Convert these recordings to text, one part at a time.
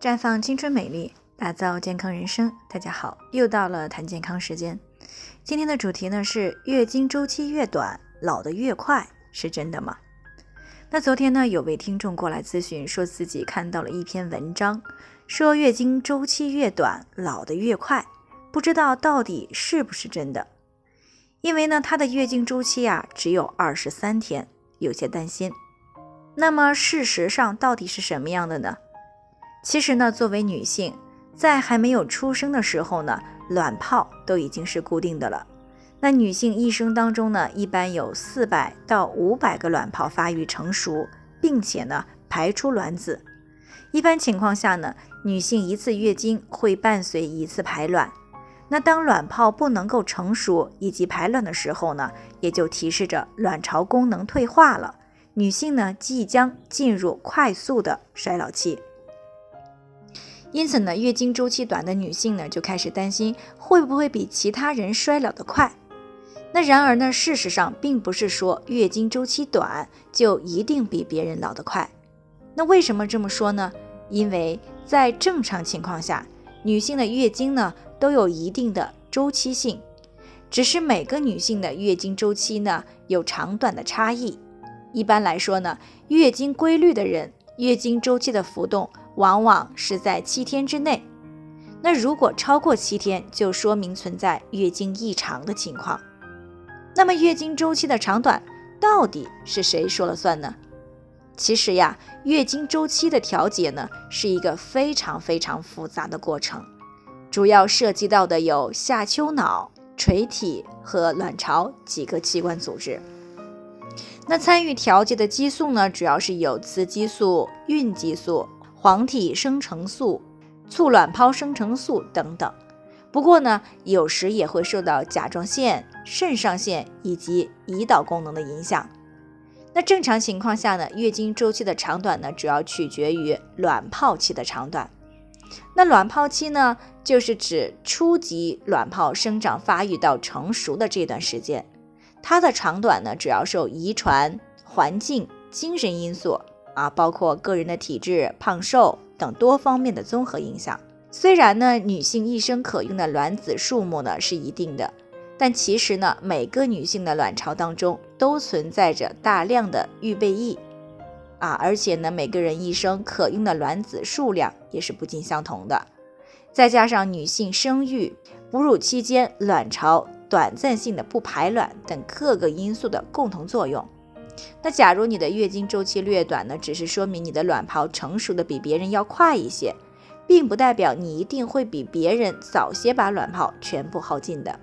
绽放青春美丽，打造健康人生。大家好，又到了谈健康时间。今天的主题呢是月经周期越短，老得越快，是真的吗？那昨天呢，有位听众过来咨询，说自己看到了一篇文章，说月经周期越短，老得越快，不知道到底是不是真的。因为呢，她的月经周期啊只有二十三天，有些担心。那么事实上到底是什么样的呢？其实呢，作为女性，在还没有出生的时候呢，卵泡都已经是固定的了。那女性一生当中呢，一般有四百到五百个卵泡发育成熟，并且呢排出卵子。一般情况下呢，女性一次月经会伴随一次排卵。那当卵泡不能够成熟以及排卵的时候呢，也就提示着卵巢功能退化了，女性呢即将进入快速的衰老期。因此呢，月经周期短的女性呢，就开始担心会不会比其他人衰老的快。那然而呢，事实上并不是说月经周期短就一定比别人老得快。那为什么这么说呢？因为在正常情况下，女性的月经呢都有一定的周期性，只是每个女性的月经周期呢有长短的差异。一般来说呢，月经规律的人，月经周期的浮动。往往是在七天之内，那如果超过七天，就说明存在月经异常的情况。那么月经周期的长短到底是谁说了算呢？其实呀，月经周期的调节呢是一个非常非常复杂的过程，主要涉及到的有下丘脑、垂体和卵巢几个器官组织。那参与调节的激素呢，主要是有雌激素、孕激素。黄体生成素、促卵泡生成素等等。不过呢，有时也会受到甲状腺、肾上腺以及胰岛功能的影响。那正常情况下呢，月经周期的长短呢，主要取决于卵泡期的长短。那卵泡期呢，就是指初级卵泡生长发育到成熟的这段时间。它的长短呢，主要受遗传、环境、精神因素。啊，包括个人的体质、胖瘦等多方面的综合影响。虽然呢，女性一生可用的卵子数目呢是一定的，但其实呢，每个女性的卵巢当中都存在着大量的预备役啊，而且呢，每个人一生可用的卵子数量也是不尽相同的。再加上女性生育、哺乳期间卵巢短暂性的不排卵等各个因素的共同作用。那假如你的月经周期略短呢，只是说明你的卵泡成熟的比别人要快一些，并不代表你一定会比别人早些把卵泡全部耗尽的。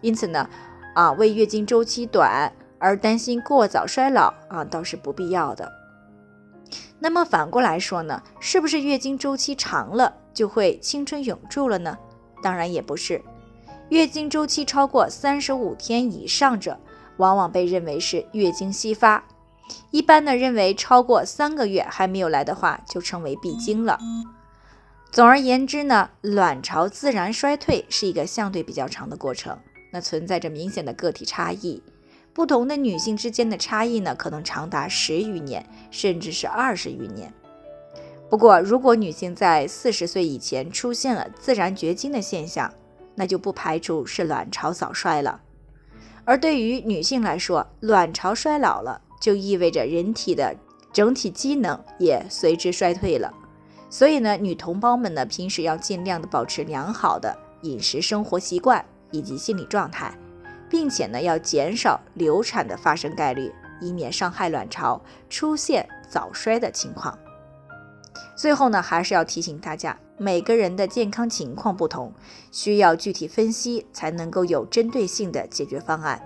因此呢，啊，为月经周期短而担心过早衰老啊，倒是不必要的。那么反过来说呢，是不是月经周期长了就会青春永驻了呢？当然也不是，月经周期超过三十五天以上者。往往被认为是月经稀发，一般呢认为超过三个月还没有来的话，就称为闭经了。总而言之呢，卵巢自然衰退是一个相对比较长的过程，那存在着明显的个体差异，不同的女性之间的差异呢，可能长达十余年，甚至是二十余年。不过，如果女性在四十岁以前出现了自然绝经的现象，那就不排除是卵巢早衰了。而对于女性来说，卵巢衰老了，就意味着人体的整体机能也随之衰退了。所以呢，女同胞们呢，平时要尽量的保持良好的饮食生活习惯以及心理状态，并且呢，要减少流产的发生概率，以免伤害卵巢，出现早衰的情况。最后呢，还是要提醒大家。每个人的健康情况不同，需要具体分析才能够有针对性的解决方案。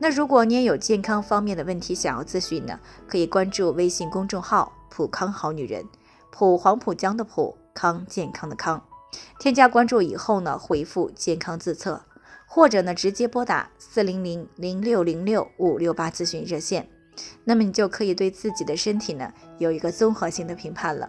那如果你也有健康方面的问题想要咨询呢，可以关注微信公众号“普康好女人”，普黄浦江的普康健康的康。添加关注以后呢，回复“健康自测”，或者呢直接拨打四零零零六零六五六八咨询热线，那么你就可以对自己的身体呢有一个综合性的评判了。